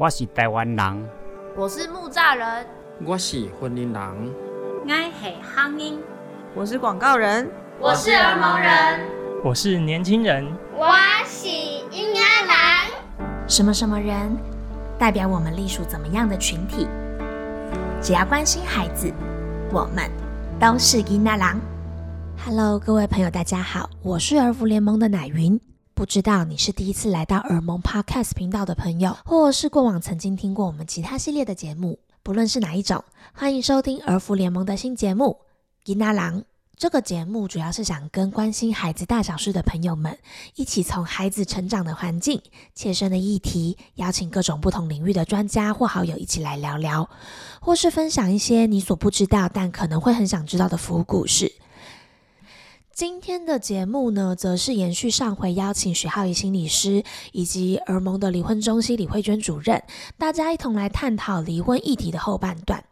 我是台湾人，我是木栅人，我是婚姻人，我是乡音，我是广告人，我是儿蒙人，我是年轻人，我是婴儿郎。什么什么人，代表我们隶属怎么样的群体？只要关心孩子，我们都是婴儿郎。Hello，各位朋友，大家好，我是儿福联盟的奶云。不知道你是第一次来到耳萌 Podcast 频道的朋友，或是过往曾经听过我们其他系列的节目，不论是哪一种，欢迎收听儿福联盟的新节目《伊娜郎》。这个节目主要是想跟关心孩子大小事的朋友们，一起从孩子成长的环境、切身的议题，邀请各种不同领域的专家或好友一起来聊聊，或是分享一些你所不知道但可能会很想知道的服务故事。今天的节目呢，则是延续上回邀请许浩怡心理师以及儿盟的离婚中心李慧娟主任，大家一同来探讨离婚议题的后半段。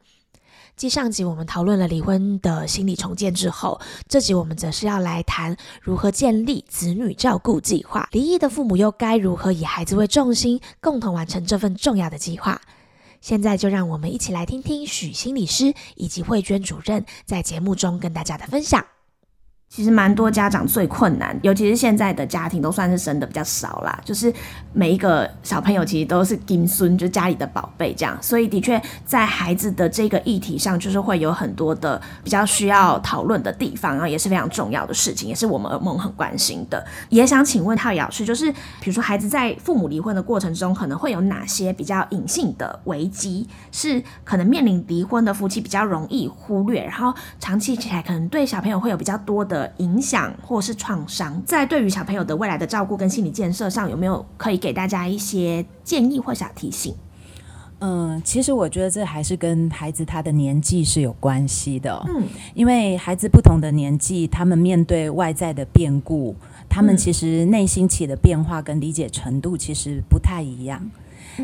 继上集我们讨论了离婚的心理重建之后，这集我们则是要来谈如何建立子女照顾计划。离异的父母又该如何以孩子为重心，共同完成这份重要的计划？现在就让我们一起来听听许心理师以及慧娟主任在节目中跟大家的分享。其实蛮多家长最困难，尤其是现在的家庭都算是生的比较少啦，就是每一个小朋友其实都是金孙，就家里的宝贝这样，所以的确在孩子的这个议题上，就是会有很多的比较需要讨论的地方，然后也是非常重要的事情，也是我们梦很关心的。也想请问浩老师，就是比如说孩子在父母离婚的过程中，可能会有哪些比较隐性的危机，是可能面临离婚的夫妻比较容易忽略，然后长期起来可能对小朋友会有比较多的。影响或是创伤，在对于小朋友的未来的照顾跟心理建设上，有没有可以给大家一些建议或小提醒？嗯，其实我觉得这还是跟孩子他的年纪是有关系的。嗯，因为孩子不同的年纪，他们面对外在的变故，他们其实内心起的变化跟理解程度其实不太一样。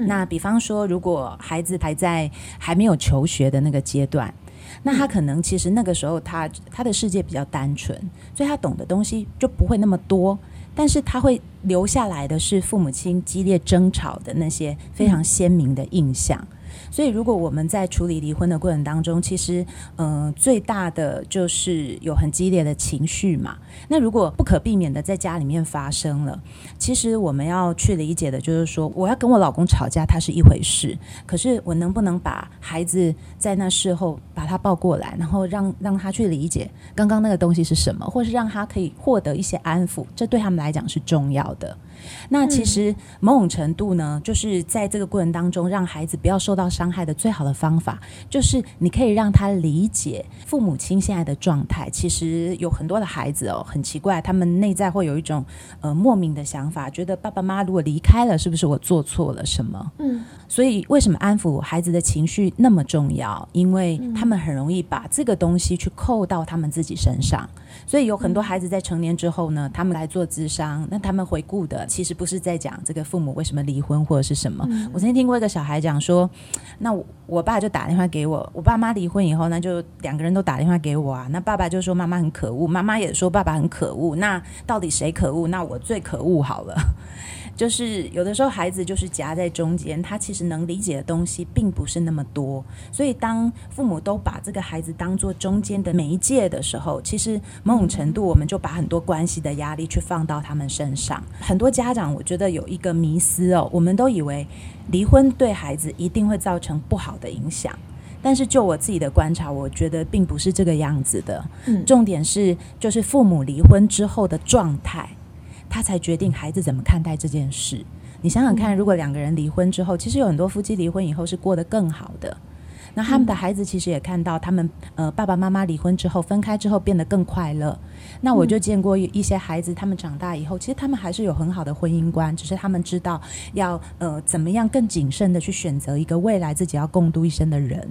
那比方说，如果孩子还在还没有求学的那个阶段。那他可能其实那个时候他他的世界比较单纯，所以他懂的东西就不会那么多，但是他会留下来的是父母亲激烈争吵的那些非常鲜明的印象。所以，如果我们在处理离婚的过程当中，其实，嗯，最大的就是有很激烈的情绪嘛。那如果不可避免的在家里面发生了，其实我们要去理解的就是说，我要跟我老公吵架，他是一回事，可是我能不能把孩子在那事后把他抱过来，然后让让他去理解刚刚那个东西是什么，或是让他可以获得一些安抚，这对他们来讲是重要的。那其实某种程度呢，就是在这个过程当中，让孩子不要受到伤害的最好的方法，就是你可以让他理解父母亲现在的状态。其实有很多的孩子哦，很奇怪，他们内在会有一种呃莫名的想法，觉得爸爸妈妈如果离开了，是不是我做错了什么？嗯，所以为什么安抚孩子的情绪那么重要？因为他们很容易把这个东西去扣到他们自己身上。所以有很多孩子在成年之后呢，他们来做智商，那他们回顾的其实不是在讲这个父母为什么离婚或者是什么。我曾经听过一个小孩讲说，那我爸就打电话给我，我爸妈离婚以后，那就两个人都打电话给我啊。那爸爸就说妈妈很可恶，妈妈也说爸爸很可恶。那到底谁可恶？那我最可恶好了。就是有的时候孩子就是夹在中间，他其实能理解的东西并不是那么多，所以当父母都把这个孩子当做中间的媒介的时候，其实某种程度我们就把很多关系的压力去放到他们身上。很多家长我觉得有一个迷思哦，我们都以为离婚对孩子一定会造成不好的影响，但是就我自己的观察，我觉得并不是这个样子的。嗯，重点是就是父母离婚之后的状态。他才决定孩子怎么看待这件事。你想想看，如果两个人离婚之后，其实有很多夫妻离婚以后是过得更好的。那他们的孩子其实也看到，他们呃爸爸妈妈离婚之后分开之后变得更快乐。那我就见过一些孩子，他们长大以后，其实他们还是有很好的婚姻观，只是他们知道要呃怎么样更谨慎的去选择一个未来自己要共度一生的人。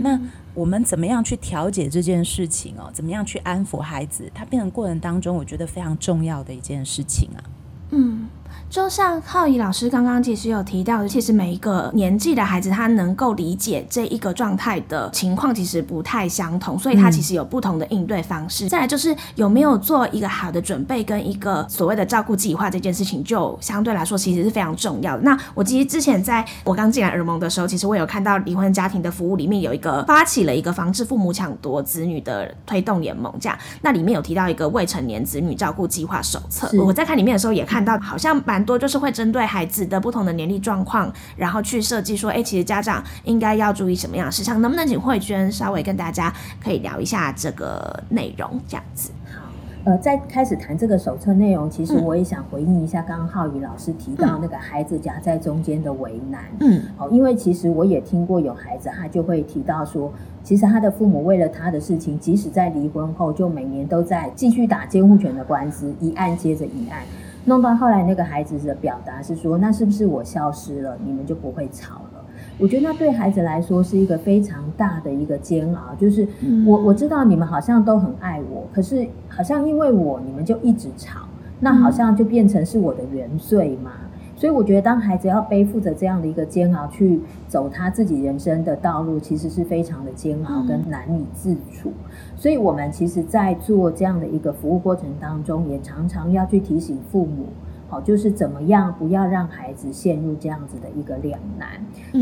那我们怎么样去调解这件事情哦？怎么样去安抚孩子？他变成过程当中，我觉得非常重要的一件事情啊。嗯，就像浩怡老师刚刚其实有提到的，其实每一个年纪的孩子，他能够理解这一个状态的情况，其实不太相同，所以他其实有不同的应对方式。再来就是有没有做一个好的准备，跟一个所谓的照顾计划这件事情，就相对来说其实是非常重要的。那我其实之前在我刚进来耳蒙的时候，其实我有看到离婚家庭的服务里面有一个发起了一个防治父母抢夺子女的推动联盟，这样那里面有提到一个未成年子女照顾计划手册。我在看里面的时候也看到，好像蛮多就是会针对孩子的不同的年龄状况，然后去设计说，哎，其实家长应该要注意什么样的事项？能不能请慧娟稍微跟大家可以聊一下这个内容？这样子。好，呃，在开始谈这个手册内容，其实我也想回应一下刚刚浩宇老师提到那个孩子夹在中间的为难。嗯，哦，因为其实我也听过有孩子，他就会提到说，其实他的父母为了他的事情，即使在离婚后，就每年都在继续打监护权的官司，一案接着一案。弄到后来，那个孩子的表达是说：“那是不是我消失了，你们就不会吵了？”我觉得那对孩子来说是一个非常大的一个煎熬。就是我我知道你们好像都很爱我，可是好像因为我你们就一直吵，那好像就变成是我的原罪嘛。所以我觉得，当孩子要背负着这样的一个煎熬去走他自己人生的道路，其实是非常的煎熬跟难以自处。所以，我们其实，在做这样的一个服务过程当中，也常常要去提醒父母，好，就是怎么样不要让孩子陷入这样子的一个两难。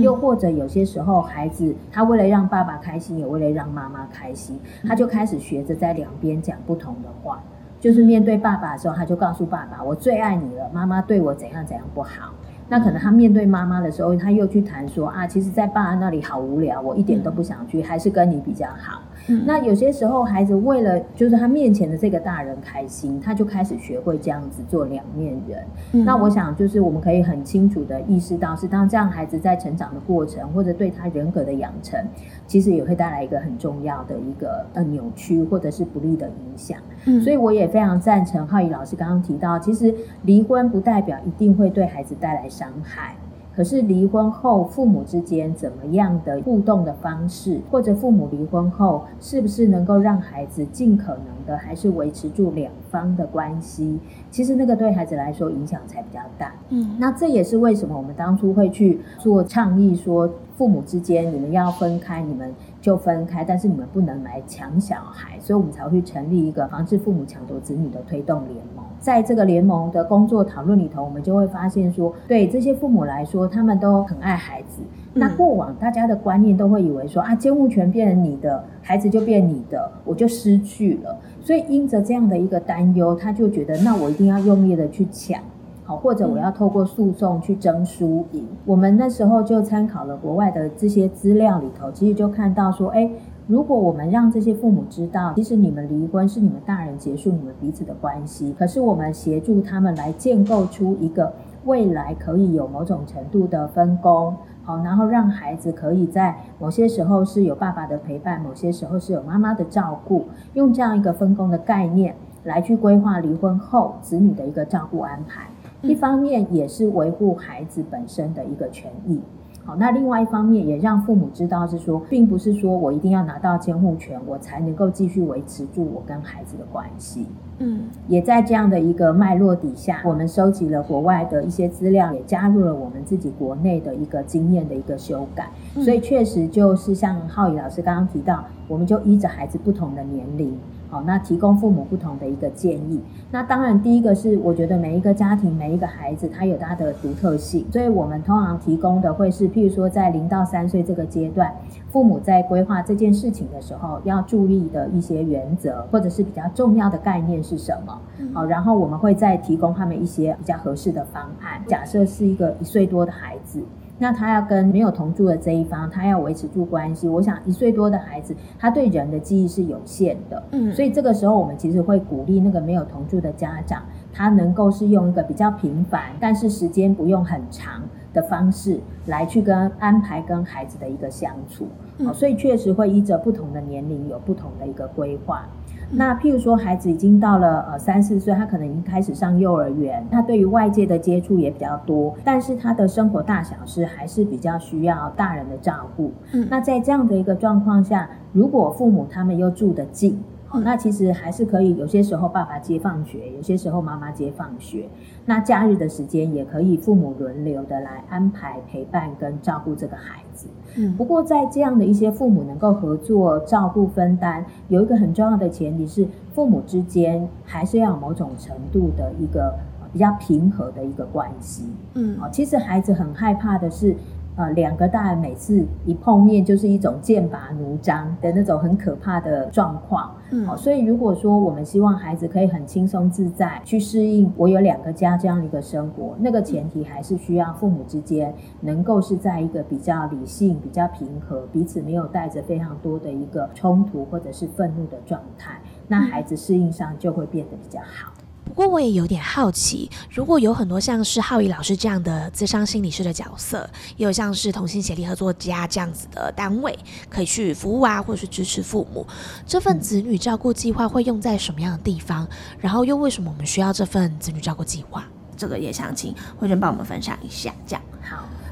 又或者有些时候，孩子他为了让爸爸开心，也为了让妈妈开心，他就开始学着在两边讲不同的话。就是面对爸爸的时候，他就告诉爸爸：“我最爱你了。”妈妈对我怎样怎样不好。那可能他面对妈妈的时候，他又去谈说：“啊，其实，在爸爸那里好无聊，我一点都不想去，还是跟你比较好。”那有些时候，孩子为了就是他面前的这个大人开心，他就开始学会这样子做两面人。那我想，就是我们可以很清楚的意识到，是当这样孩子在成长的过程，或者对他人格的养成，其实也会带来一个很重要的一个呃扭曲或者是不利的影响。所以我也非常赞成浩宇老师刚刚提到，其实离婚不代表一定会对孩子带来伤害。可是离婚后，父母之间怎么样的互动的方式，或者父母离婚后是不是能够让孩子尽可能的还是维持住两方的关系？其实那个对孩子来说影响才比较大。嗯，那这也是为什么我们当初会去做倡议，说父母之间你们要分开，你们。就分开，但是你们不能来抢小孩，所以我们才会去成立一个防治父母抢夺子女的推动联盟。在这个联盟的工作讨论里头，我们就会发现说，对这些父母来说，他们都很爱孩子。那过往大家的观念都会以为说啊，监护权变成你的，孩子就变你的，我就失去了。所以因着这样的一个担忧，他就觉得那我一定要用力的去抢。好，或者我要透过诉讼去争输赢。我们那时候就参考了国外的这些资料里头，其实就看到说，哎，如果我们让这些父母知道，其实你们离婚是你们大人结束你们彼此的关系，可是我们协助他们来建构出一个未来可以有某种程度的分工，好，然后让孩子可以在某些时候是有爸爸的陪伴，某些时候是有妈妈的照顾，用这样一个分工的概念来去规划离婚后子女的一个照顾安排。一方面也是维护孩子本身的一个权益，好，那另外一方面也让父母知道是说，并不是说我一定要拿到监护权，我才能够继续维持住我跟孩子的关系。嗯，也在这样的一个脉络底下，我们收集了国外的一些资料，也加入了我们自己国内的一个经验的一个修改，所以确实就是像浩宇老师刚刚提到，我们就依着孩子不同的年龄。好，那提供父母不同的一个建议。那当然，第一个是我觉得每一个家庭、每一个孩子，他有他的独特性，所以我们通常提供的会是，譬如说在零到三岁这个阶段，父母在规划这件事情的时候要注意的一些原则，或者是比较重要的概念是什么。好，然后我们会再提供他们一些比较合适的方案。假设是一个一岁多的孩子。那他要跟没有同住的这一方，他要维持住关系。我想一岁多的孩子，他对人的记忆是有限的，嗯，所以这个时候我们其实会鼓励那个没有同住的家长，他能够是用一个比较频繁，但是时间不用很长的方式来去跟安排跟孩子的一个相处。好，所以确实会依着不同的年龄有不同的一个规划。那譬如说，孩子已经到了呃三四岁，他可能已经开始上幼儿园，他对于外界的接触也比较多，但是他的生活大小事还是比较需要大人的照顾。嗯，那在这样的一个状况下，如果父母他们又住得近。那其实还是可以，有些时候爸爸接放学，有些时候妈妈接放学。那假日的时间也可以父母轮流的来安排陪伴跟照顾这个孩子。嗯，不过在这样的一些父母能够合作照顾分担，有一个很重要的前提是，父母之间还是要有某种程度的一个比较平和的一个关系。嗯，哦，其实孩子很害怕的是。呃，两个大人每次一碰面就是一种剑拔弩张的那种很可怕的状况。嗯，好，所以如果说我们希望孩子可以很轻松自在去适应我有两个家这样一个生活，那个前提还是需要父母之间能够是在一个比较理性、比较平和、彼此没有带着非常多的一个冲突或者是愤怒的状态，那孩子适应上就会变得比较好。不过我也有点好奇，如果有很多像是浩宇老师这样的智商心理师的角色，也有像是同心协力合作家这样子的单位，可以去服务啊，或者是支持父母，这份子女照顾计划会用在什么样的地方？然后又为什么我们需要这份子女照顾计划？这个也想请慧娟帮我们分享一下，这样。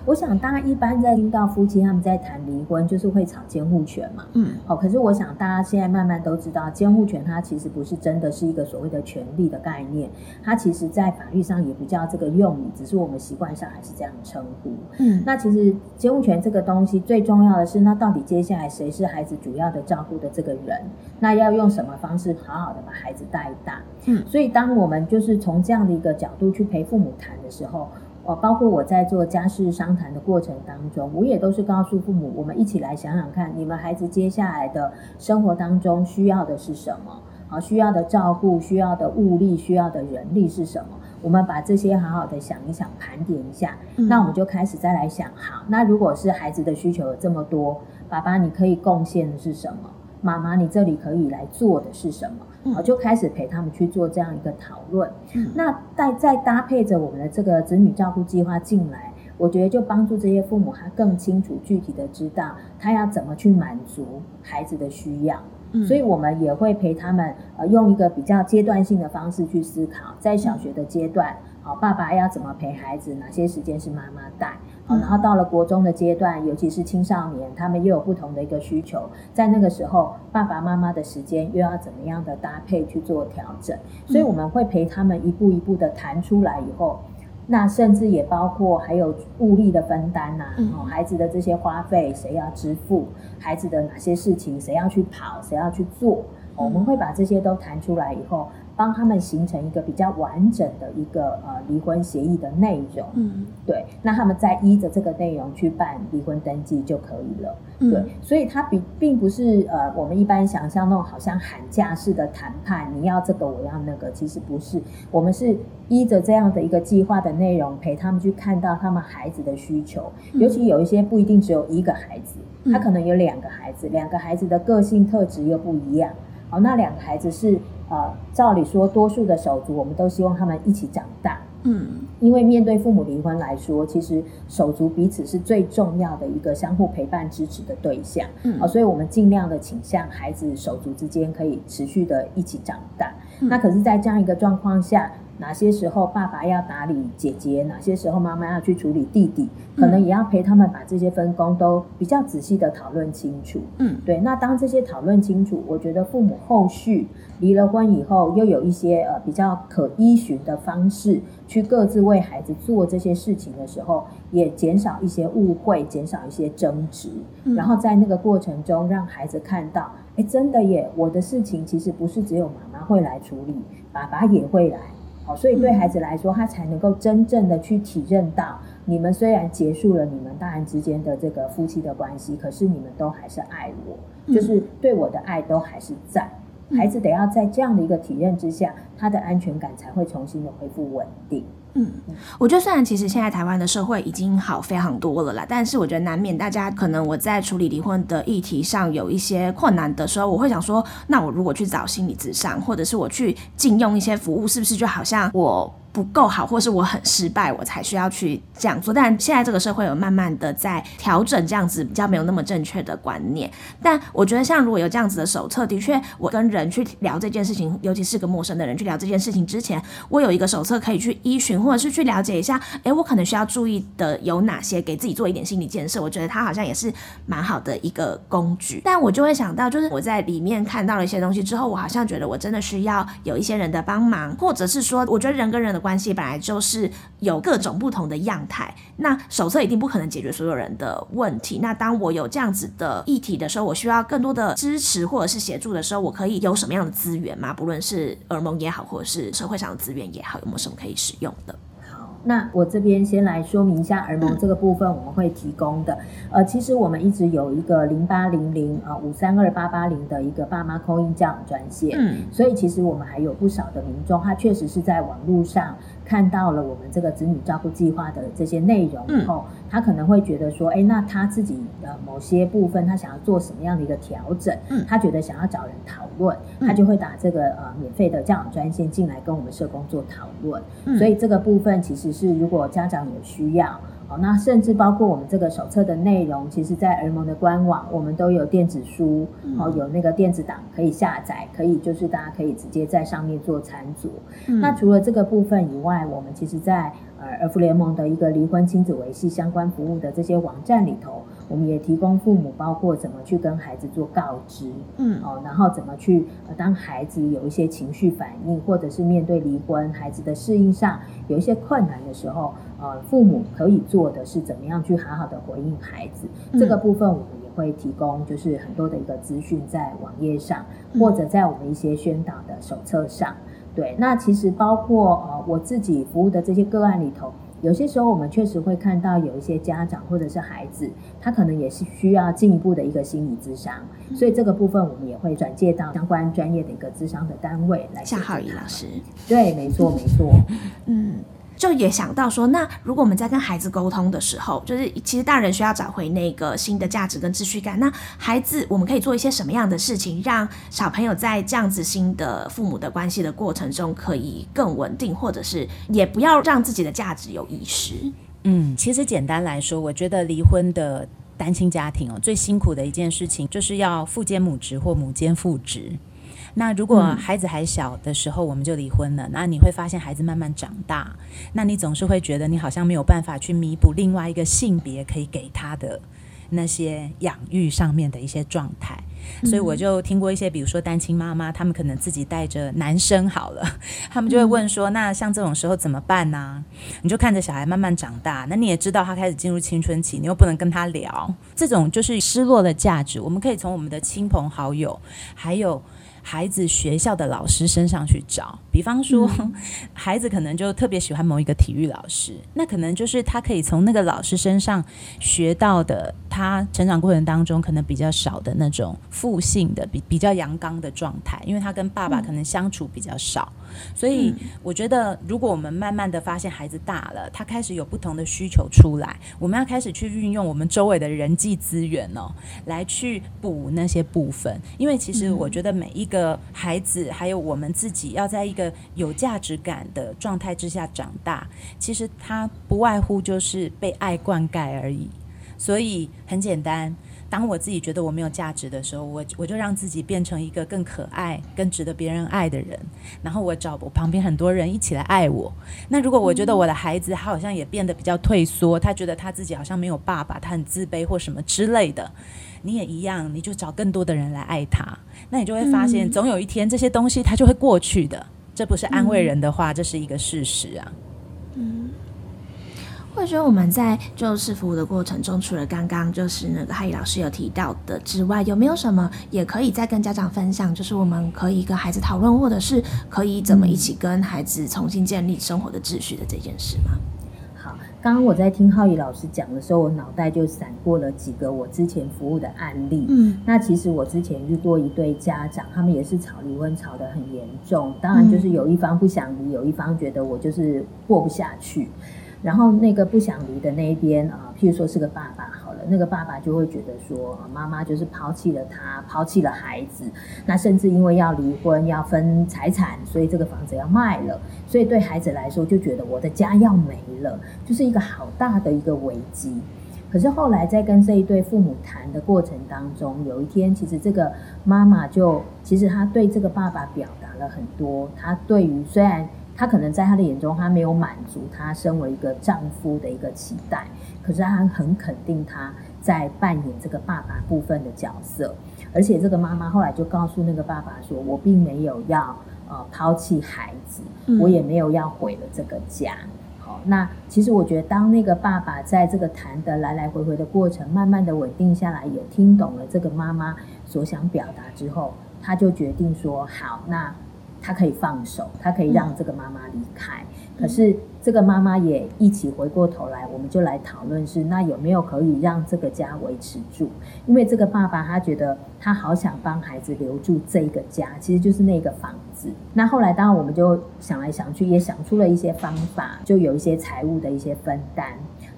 我想，大家一般在听到夫妻他们在谈离婚，就是会吵监护权嘛。嗯，好。可是我想，大家现在慢慢都知道，监护权它其实不是真的是一个所谓的权利的概念，它其实在法律上也不叫这个用语，只是我们习惯上还是这样称呼。嗯，那其实监护权这个东西最重要的是，那到底接下来谁是孩子主要的照顾的这个人？那要用什么方式好好的把孩子带大？嗯，所以当我们就是从这样的一个角度去陪父母谈的时候。哦，包括我在做家事商谈的过程当中，我也都是告诉父母，我们一起来想想看，你们孩子接下来的生活当中需要的是什么？好，需要的照顾、需要的物力、需要的人力是什么？我们把这些好好的想一想，盘点一下，那我们就开始再来想，好，那如果是孩子的需求有这么多，爸爸你可以贡献的是什么？妈妈你这里可以来做的是什么？好，就开始陪他们去做这样一个讨论。那再再搭配着我们的这个子女照顾计划进来，我觉得就帮助这些父母他更清楚具体的知道他要怎么去满足孩子的需要。所以我们也会陪他们呃用一个比较阶段性的方式去思考，在小学的阶段，好爸爸要怎么陪孩子，哪些时间是妈妈带。然后到了国中的阶段，尤其是青少年，他们又有不同的一个需求，在那个时候，爸爸妈妈的时间又要怎么样的搭配去做调整？所以我们会陪他们一步一步的谈出来以后，那甚至也包括还有物力的分担呐，哦，孩子的这些花费谁要支付？孩子的哪些事情谁要去跑？谁要去做？我们会把这些都谈出来以后。帮他们形成一个比较完整的一个呃离婚协议的内容，嗯，对，那他们再依着这个内容去办离婚登记就可以了，对，所以它比并不是呃我们一般想象那种好像喊价式的谈判，你要这个我要那个，其实不是，我们是依着这样的一个计划的内容陪他们去看到他们孩子的需求，尤其有一些不一定只有一个孩子，他可能有两个孩子，两个孩子的个性特质又不一样，好，那两个孩子是。呃，照理说，多数的手足，我们都希望他们一起长大。嗯，因为面对父母离婚来说，其实手足彼此是最重要的一个相互陪伴支持的对象。嗯，啊，所以我们尽量的倾向孩子手足之间可以持续的一起长大。那可是，在这样一个状况下。哪些时候爸爸要打理姐姐，哪些时候妈妈要去处理弟弟，可能也要陪他们把这些分工都比较仔细的讨论清楚。嗯，对。那当这些讨论清楚，我觉得父母后续离了婚以后，又有一些呃比较可依循的方式，去各自为孩子做这些事情的时候，也减少一些误会，减少一些争执。然后在那个过程中，让孩子看到，哎，真的耶，我的事情其实不是只有妈妈会来处理，爸爸也会来。好，所以对孩子来说，他才能够真正的去体认到，你们虽然结束了你们大人之间的这个夫妻的关系，可是你们都还是爱我，就是对我的爱都还是在。孩子得要在这样的一个体验之下，他的安全感才会重新的恢复稳定。嗯，我觉得虽然其实现在台湾的社会已经好非常多了啦，但是我觉得难免大家可能我在处理离婚的议题上有一些困难的时候，我会想说，那我如果去找心理咨商，或者是我去禁用一些服务，是不是就好像我不够好，或是我很失败，我才需要去这样做。但现在这个社会有慢慢的在调整这样子比较没有那么正确的观念。但我觉得像如果有这样子的手册，的确我跟人去聊这件事情，尤其是个陌生的人去聊这件事情之前，我有一个手册可以去依循，或者是去了解一下，哎，我可能需要注意的有哪些，给自己做一点心理建设。我觉得它好像也是蛮好的一个工具。但我就会想到，就是我在里面看到了一些东西之后，我好像觉得我真的需要有一些人的帮忙，或者是说，我觉得人跟人的。关系本来就是有各种不同的样态，那手册一定不可能解决所有人的问题。那当我有这样子的议题的时候，我需要更多的支持或者是协助的时候，我可以有什么样的资源吗？不论是耳蒙也好，或者是社会上的资源也好，有没有什么可以使用的？那我这边先来说明一下耳蒙这个部分，我们会提供的。呃，其实我们一直有一个零八零零啊五三二八八零的一个爸妈扣音教养专线，嗯，所以其实我们还有不少的民众，他确实是在网络上看到了我们这个子女照顾计划的这些内容以后，他可能会觉得说，哎，那他自己的某些部分他想要做什么样的一个调整，嗯，他觉得想要找人讨论，他就会打这个呃免费的教养专线进来跟我们社工做讨论，所以这个部分其实。是，如果家长有需要，哦，那甚至包括我们这个手册的内容，其实，在儿盟的官网，我们都有电子书，哦，有那个电子档可以下载，可以就是大家可以直接在上面做参酌。那除了这个部分以外，我们其实，在呃儿福联盟的一个离婚亲子维系相关服务的这些网站里头。我们也提供父母，包括怎么去跟孩子做告知，嗯，哦，然后怎么去，当孩子有一些情绪反应，或者是面对离婚，孩子的适应上有一些困难的时候，呃，父母可以做的是怎么样去好好的回应孩子。这个部分我们也会提供，就是很多的一个资讯在网页上，或者在我们一些宣导的手册上。对，那其实包括呃我自己服务的这些个案里头。有些时候，我们确实会看到有一些家长或者是孩子，他可能也是需要进一步的一个心理咨商，所以这个部分我们也会转介到相关专业的一个咨商的单位来。夏浩宇老师，对，没错，没错，嗯。就也想到说，那如果我们在跟孩子沟通的时候，就是其实大人需要找回那个新的价值跟秩序感，那孩子我们可以做一些什么样的事情，让小朋友在这样子新的父母的关系的过程中可以更稳定，或者是也不要让自己的价值有遗失。嗯，其实简单来说，我觉得离婚的单亲家庭哦，最辛苦的一件事情就是要父兼母职或母兼父职。那如果孩子还小的时候我们就离婚了，那你会发现孩子慢慢长大，那你总是会觉得你好像没有办法去弥补另外一个性别可以给他的那些养育上面的一些状态，所以我就听过一些，比如说单亲妈妈，他们可能自己带着男生好了，他们就会问说，那像这种时候怎么办呢？你就看着小孩慢慢长大，那你也知道他开始进入青春期，你又不能跟他聊，这种就是失落的价值，我们可以从我们的亲朋好友还有。孩子学校的老师身上去找，比方说，孩子可能就特别喜欢某一个体育老师，那可能就是他可以从那个老师身上学到的，他成长过程当中可能比较少的那种负性的比比较阳刚的状态，因为他跟爸爸可能相处比较少。所以我觉得，如果我们慢慢的发现孩子大了，他开始有不同的需求出来，我们要开始去运用我们周围的人际资源哦，来去补那些部分。因为其实我觉得每一个孩子，还有我们自己，要在一个有价值感的状态之下长大，其实他不外乎就是被爱灌溉而已。所以很简单。当我自己觉得我没有价值的时候，我我就让自己变成一个更可爱、更值得别人爱的人。然后我找我旁边很多人一起来爱我。那如果我觉得我的孩子他好像也变得比较退缩，他觉得他自己好像没有爸爸，他很自卑或什么之类的，你也一样，你就找更多的人来爱他。那你就会发现，总有一天这些东西它就会过去的。这不是安慰人的话，这是一个事实啊。嗯。或者我们在就是服务的过程中，除了刚刚就是那个哈伊老师有提到的之外，有没有什么也可以再跟家长分享？就是我们可以跟孩子讨论，或者是可以怎么一起跟孩子重新建立生活的秩序的这件事吗？好，刚刚我在听浩宇老师讲的时候，我脑袋就闪过了几个我之前服务的案例。嗯，那其实我之前遇过一对家长，他们也是吵离婚吵得很严重，当然就是有一方不想离，有一方觉得我就是过不下去。然后那个不想离的那一边啊，譬如说是个爸爸好了，那个爸爸就会觉得说，妈妈就是抛弃了他，抛弃了孩子，那甚至因为要离婚要分财产，所以这个房子要卖了，所以对孩子来说就觉得我的家要没了，就是一个好大的一个危机。可是后来在跟这一对父母谈的过程当中，有一天其实这个妈妈就其实她对这个爸爸表达了很多，她对于虽然。他可能在他的眼中，他没有满足他身为一个丈夫的一个期待，可是他很肯定他在扮演这个爸爸部分的角色，而且这个妈妈后来就告诉那个爸爸说：“我并没有要呃抛弃孩子，我也没有要毁了这个家。”好，那其实我觉得，当那个爸爸在这个谈的来来回回的过程，慢慢的稳定下来，有听懂了这个妈妈所想表达之后，他就决定说：“好，那。”他可以放手，他可以让这个妈妈离开。可是这个妈妈也一起回过头来，我们就来讨论是那有没有可以让这个家维持住？因为这个爸爸他觉得他好想帮孩子留住这个家，其实就是那个房子。那后来当然我们就想来想去，也想出了一些方法，就有一些财务的一些分担。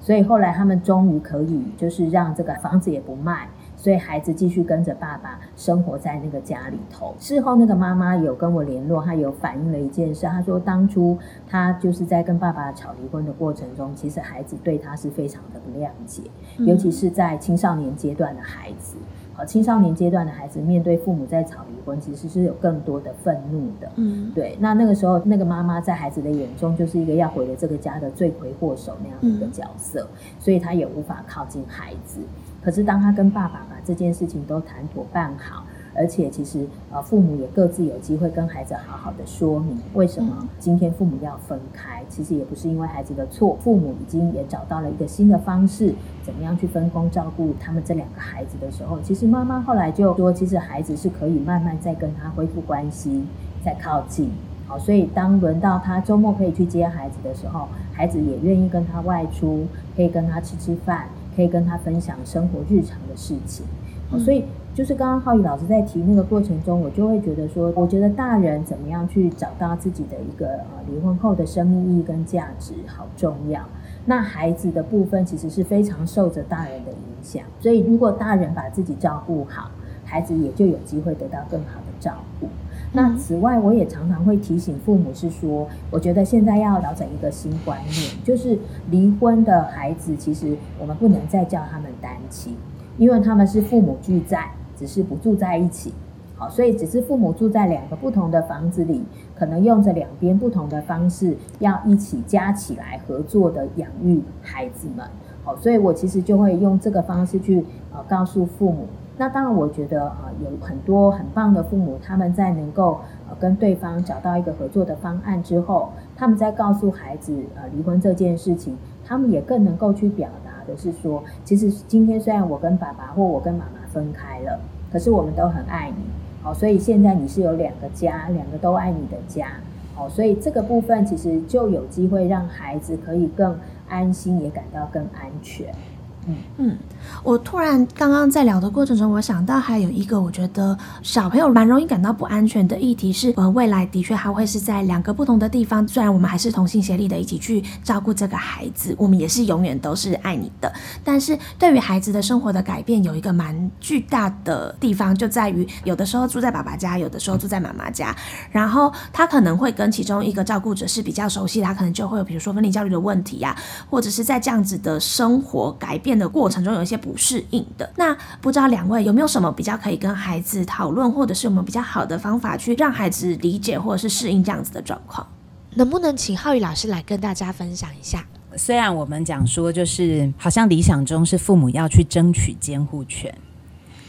所以后来他们终于可以就是让这个房子也不卖。所以孩子继续跟着爸爸生活在那个家里头。事后那个妈妈有跟我联络，她有反映了一件事。她说当初她就是在跟爸爸吵离婚的过程中，其实孩子对她是非常的不谅解，尤其是在青少年阶段的孩子。好，青少年阶段的孩子面对父母在吵离婚，其实是有更多的愤怒的。嗯，对。那那个时候，那个妈妈在孩子的眼中就是一个要毁了这个家的罪魁祸首那样的一个角色，所以她也无法靠近孩子。可是，当他跟爸爸把这件事情都谈妥办好，而且其实呃父母也各自有机会跟孩子好好的说明为什么今天父母要分开，其实也不是因为孩子的错，父母已经也找到了一个新的方式，怎么样去分工照顾他们这两个孩子的时候，其实妈妈后来就说，其实孩子是可以慢慢再跟他恢复关系，再靠近。好，所以当轮到他周末可以去接孩子的时候，孩子也愿意跟他外出，可以跟他吃吃饭。可以跟他分享生活日常的事情，所以就是刚刚浩宇老师在提那个过程中，我就会觉得说，我觉得大人怎么样去找到自己的一个呃离婚后的生命意义跟价值，好重要。那孩子的部分其实是非常受着大人的影响，所以如果大人把自己照顾好，孩子也就有机会得到更好的照顾。那此外，我也常常会提醒父母是说，我觉得现在要调整一个新观念，就是离婚的孩子，其实我们不能再叫他们单亲，因为他们是父母俱在，只是不住在一起。好，所以只是父母住在两个不同的房子里，可能用着两边不同的方式，要一起加起来合作的养育孩子们。好，所以我其实就会用这个方式去呃告诉父母。那当然，我觉得啊，有很多很棒的父母，他们在能够呃跟对方找到一个合作的方案之后，他们在告诉孩子呃离婚这件事情，他们也更能够去表达的是说，其实今天虽然我跟爸爸或我跟妈妈分开了，可是我们都很爱你，好，所以现在你是有两个家，两个都爱你的家，好，所以这个部分其实就有机会让孩子可以更安心，也感到更安全。嗯，我突然刚刚在聊的过程中，我想到还有一个我觉得小朋友蛮容易感到不安全的议题是，呃，未来的确还会是在两个不同的地方，虽然我们还是同心协力的一起去照顾这个孩子，我们也是永远都是爱你的，但是对于孩子的生活的改变，有一个蛮巨大的地方，就在于有的时候住在爸爸家，有的时候住在妈妈家，然后他可能会跟其中一个照顾者是比较熟悉，他可能就会有比如说分离焦虑的问题呀，或者是在这样子的生活改变。的过程中有一些不适应的，那不知道两位有没有什么比较可以跟孩子讨论，或者是有没有比较好的方法去让孩子理解或者是适应这样子的状况？能不能请浩宇老师来跟大家分享一下？虽然我们讲说，就是好像理想中是父母要去争取监护权，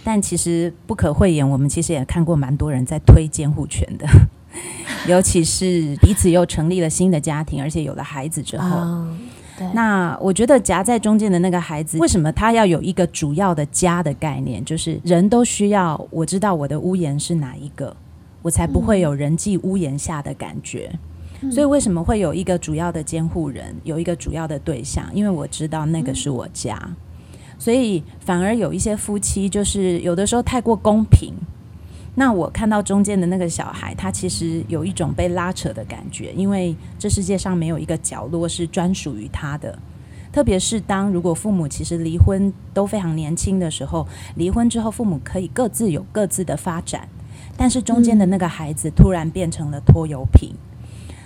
但其实不可讳言，我们其实也看过蛮多人在推监护权的，尤其是彼此又成立了新的家庭，而且有了孩子之后。那我觉得夹在中间的那个孩子，为什么他要有一个主要的家的概念？就是人都需要我知道我的屋檐是哪一个，我才不会有人际屋檐下的感觉。所以为什么会有一个主要的监护人，有一个主要的对象？因为我知道那个是我家。所以反而有一些夫妻，就是有的时候太过公平。那我看到中间的那个小孩，他其实有一种被拉扯的感觉，因为这世界上没有一个角落是专属于他的，特别是当如果父母其实离婚都非常年轻的时候，离婚之后父母可以各自有各自的发展，但是中间的那个孩子突然变成了拖油瓶。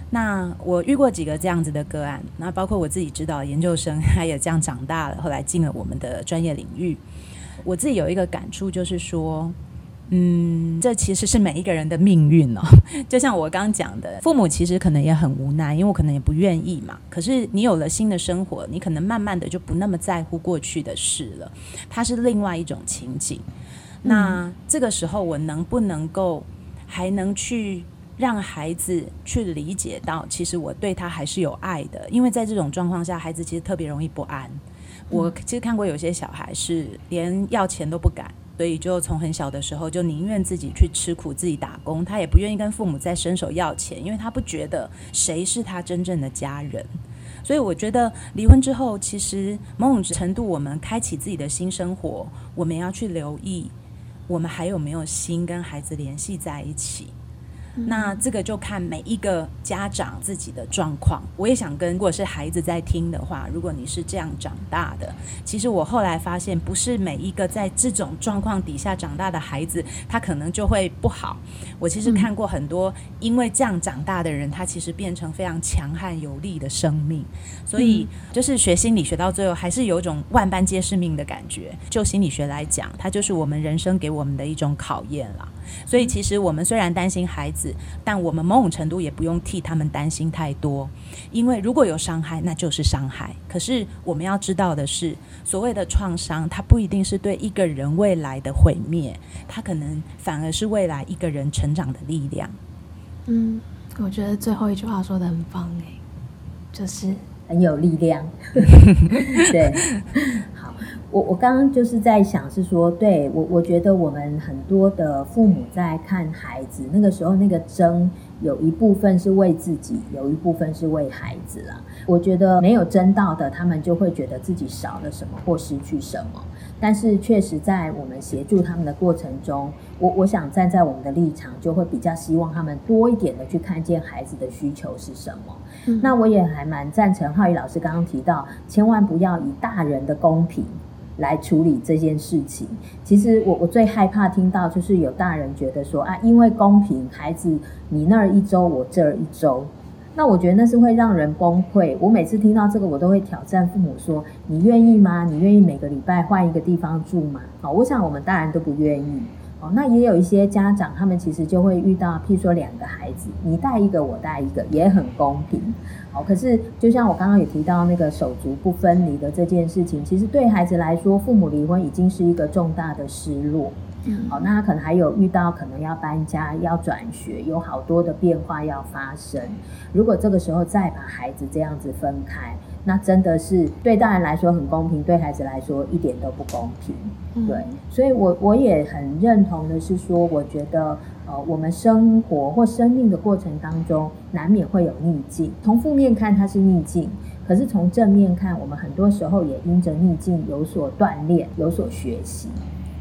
那我遇过几个这样子的个案，那包括我自己知道研究生，他也这样长大了，后来进了我们的专业领域。我自己有一个感触，就是说，嗯，这其实是每一个人的命运哦。就像我刚刚讲的，父母其实可能也很无奈，因为我可能也不愿意嘛。可是你有了新的生活，你可能慢慢的就不那么在乎过去的事了，它是另外一种情景。那这个时候，我能不能够还能去？让孩子去理解到，其实我对他还是有爱的，因为在这种状况下，孩子其实特别容易不安。我其实看过有些小孩是连要钱都不敢，所以就从很小的时候就宁愿自己去吃苦、自己打工，他也不愿意跟父母再伸手要钱，因为他不觉得谁是他真正的家人。所以我觉得离婚之后，其实某种程度我们开启自己的新生活，我们要去留意，我们还有没有心跟孩子联系在一起。那这个就看每一个家长自己的状况。我也想跟，如果是孩子在听的话，如果你是这样长大的，其实我后来发现，不是每一个在这种状况底下长大的孩子，他可能就会不好。我其实看过很多因为这样长大的人，他其实变成非常强悍有力的生命。所以，就是学心理学到最后，还是有一种万般皆是命的感觉。就心理学来讲，它就是我们人生给我们的一种考验了。所以，其实我们虽然担心孩子，但我们某种程度也不用替他们担心太多，因为如果有伤害，那就是伤害。可是我们要知道的是，所谓的创伤，它不一定是对一个人未来的毁灭，它可能反而是未来一个人成长的力量。嗯，我觉得最后一句话说的很棒诶，就是很有力量。对。我我刚刚就是在想，是说，对我我觉得我们很多的父母在看孩子那个时候，那个争有一部分是为自己，有一部分是为孩子啦。我觉得没有争到的，他们就会觉得自己少了什么或失去什么。但是确实在我们协助他们的过程中，我我想站在我们的立场，就会比较希望他们多一点的去看见孩子的需求是什么。那我也还蛮赞成浩宇老师刚刚提到，千万不要以大人的公平。来处理这件事情，其实我我最害怕听到就是有大人觉得说啊，因为公平，孩子你那儿一周，我这儿一周，那我觉得那是会让人崩溃。我每次听到这个，我都会挑战父母说：你愿意吗？你愿意每个礼拜换一个地方住吗？好，我想我们大人都不愿意。哦，那也有一些家长，他们其实就会遇到，譬如说两个孩子，你带一个，我带一个，也很公平。好，可是就像我刚刚也提到那个手足不分离的这件事情，其实对孩子来说，父母离婚已经是一个重大的失落。好，那他可能还有遇到可能要搬家、要转学，有好多的变化要发生。如果这个时候再把孩子这样子分开，那真的是对大人来说很公平，对孩子来说一点都不公平。对，所以我我也很认同的是说，我觉得呃，我们生活或生命的过程当中，难免会有逆境。从负面看它是逆境，可是从正面看，我们很多时候也因着逆境有所锻炼，有所学习。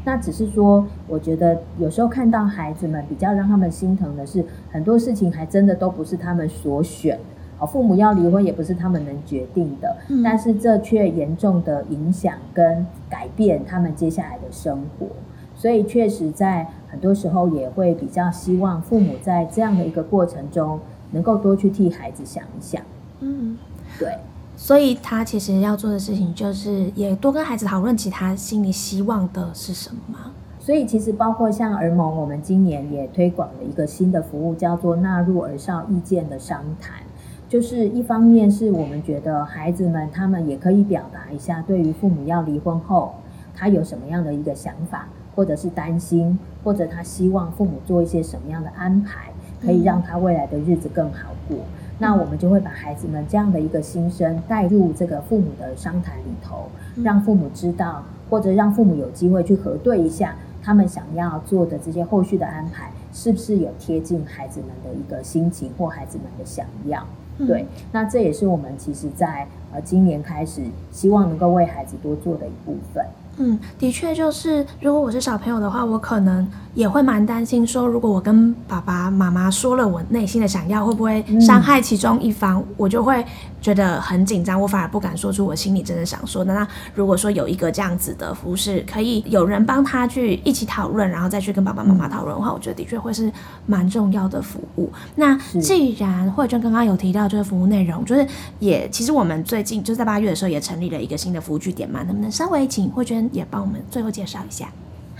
那只是说，我觉得有时候看到孩子们比较让他们心疼的是，很多事情还真的都不是他们所选。好，父母要离婚也不是他们能决定的，但是这却严重的影响跟改变他们接下来的生活。所以确实在很多时候也会比较希望父母在这样的一个过程中，能够多去替孩子想一想。嗯，对。所以他其实要做的事情，就是也多跟孩子讨论起他心里希望的是什么。所以其实包括像儿盟，我们今年也推广了一个新的服务，叫做纳入儿少意见的商谈。就是一方面是我们觉得孩子们他们也可以表达一下，对于父母要离婚后，他有什么样的一个想法，或者是担心，或者他希望父母做一些什么样的安排，可以让他未来的日子更好过。那我们就会把孩子们这样的一个心声带入这个父母的商谈里头，让父母知道，或者让父母有机会去核对一下，他们想要做的这些后续的安排，是不是有贴近孩子们的一个心情或孩子们的想要。对，那这也是我们其实在呃今年开始希望能够为孩子多做的一部分。嗯，的确就是，如果我是小朋友的话，我可能也会蛮担心，说如果我跟爸爸妈妈说了我内心的想要，会不会伤害其中一方，我就会觉得很紧张，我反而不敢说出我心里真的想说的。那如果说有一个这样子的服饰，可以有人帮他去一起讨论，然后再去跟爸爸妈妈讨论的话，我觉得的确会是蛮重要的服务。那既然慧娟刚刚有提到这个服务内容，就是也其实我们最近就在八月的时候也成立了一个新的服务据点嘛，能不能稍微请慧娟？也帮我们最后介绍一下。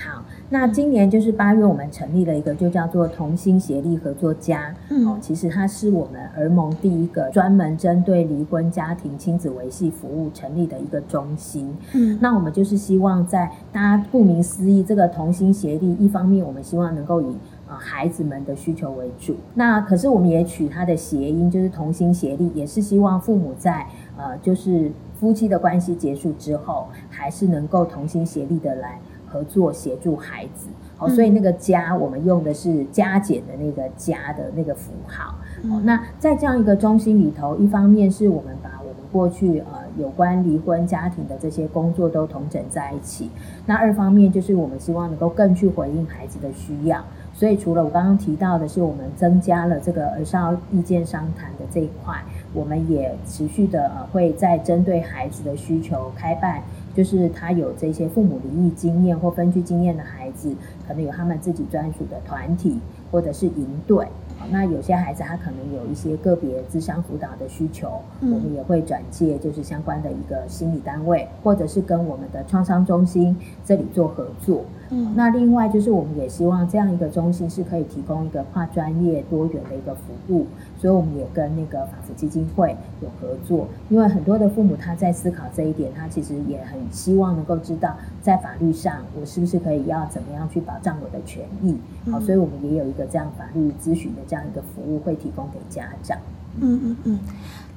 好，那今年就是八月，我们成立了一个就叫做同心协力合作家。嗯，其实它是我们儿盟第一个专门针对离婚家庭亲子维系服务成立的一个中心。嗯，那我们就是希望在大家顾名思义，这个同心协力，一方面我们希望能够以呃孩子们的需求为主，那可是我们也取它的谐音，就是同心协力，也是希望父母在呃就是。夫妻的关系结束之后，还是能够同心协力的来合作协助孩子。哦，所以那个家，我们用的是加减的那个加的那个符号。哦，那在这样一个中心里头，一方面是我们把我们过去呃有关离婚家庭的这些工作都统整在一起。那二方面就是我们希望能够更去回应孩子的需要。所以除了我刚刚提到的是，我们增加了这个儿少意见商谈的这一块。我们也持续的呃会在针对孩子的需求开办，就是他有这些父母离异经验或分居经验的孩子，可能有他们自己专属的团体或者是营队。那有些孩子他可能有一些个别智商辅导的需求，我们也会转介就是相关的一个心理单位，或者是跟我们的创伤中心这里做合作。嗯，那另外就是我们也希望这样一个中心是可以提供一个跨专业多元的一个服务，所以我们也跟那个法服基金会有合作。因为很多的父母他在思考这一点，他其实也很希望能够知道在法律上我是不是可以要怎么样去保障我的权益。好，所以我们也有一个这样法律咨询的这样一个服务会提供给家长。嗯嗯嗯。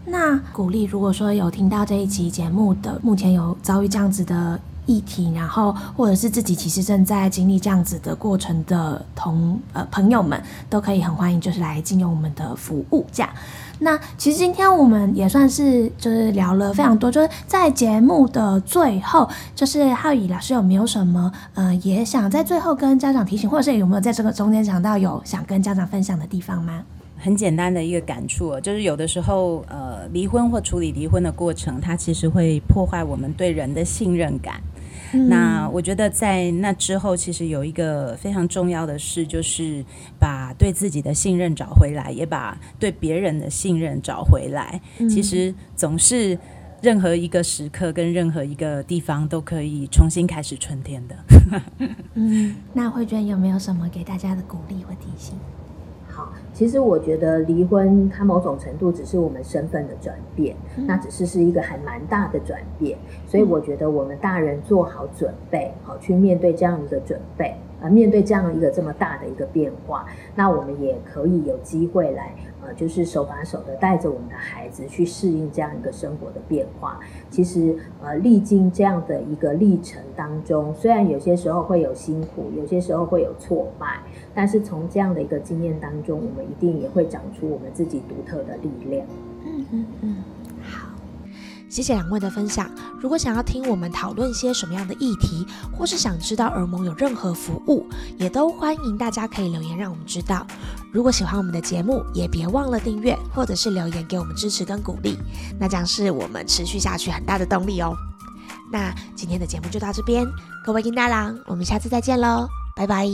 那鼓励如果说有听到这一期节目的，目前有遭遇这样子的。议题，然后或者是自己其实正在经历这样子的过程的同呃朋友们，都可以很欢迎，就是来进入我们的服务。这样，那其实今天我们也算是就是聊了非常多，就是在节目的最后，就是浩宇老师有没有什么呃也想在最后跟家长提醒，或者是有没有在这个中间想到有想跟家长分享的地方吗？很简单的一个感触，就是有的时候呃离婚或处理离婚的过程，它其实会破坏我们对人的信任感。那我觉得在那之后，其实有一个非常重要的事，就是把对自己的信任找回来，也把对别人的信任找回来。其实总是任何一个时刻跟任何一个地方都可以重新开始春天的。嗯，那慧娟有没有什么给大家的鼓励或提醒？其实我觉得离婚，它某种程度只是我们身份的转变，那只是是一个还蛮大的转变。所以我觉得我们大人做好准备，好去面对这样子的准备，呃，面对这样一个这么大的一个变化，那我们也可以有机会来，呃，就是手把手的带着我们的孩子去适应这样一个生活的变化。其实，呃，历经这样的一个历程当中，虽然有些时候会有辛苦，有些时候会有挫败。但是从这样的一个经验当中，我们一定也会长出我们自己独特的力量。嗯嗯嗯，谢谢两位的分享。如果想要听我们讨论些什么样的议题，或是想知道耳盟有任何服务，也都欢迎大家可以留言让我们知道。如果喜欢我们的节目，也别忘了订阅或者是留言给我们支持跟鼓励，那将是我们持续下去很大的动力哦。那今天的节目就到这边，各位金大郎，我们下次再见喽，拜拜。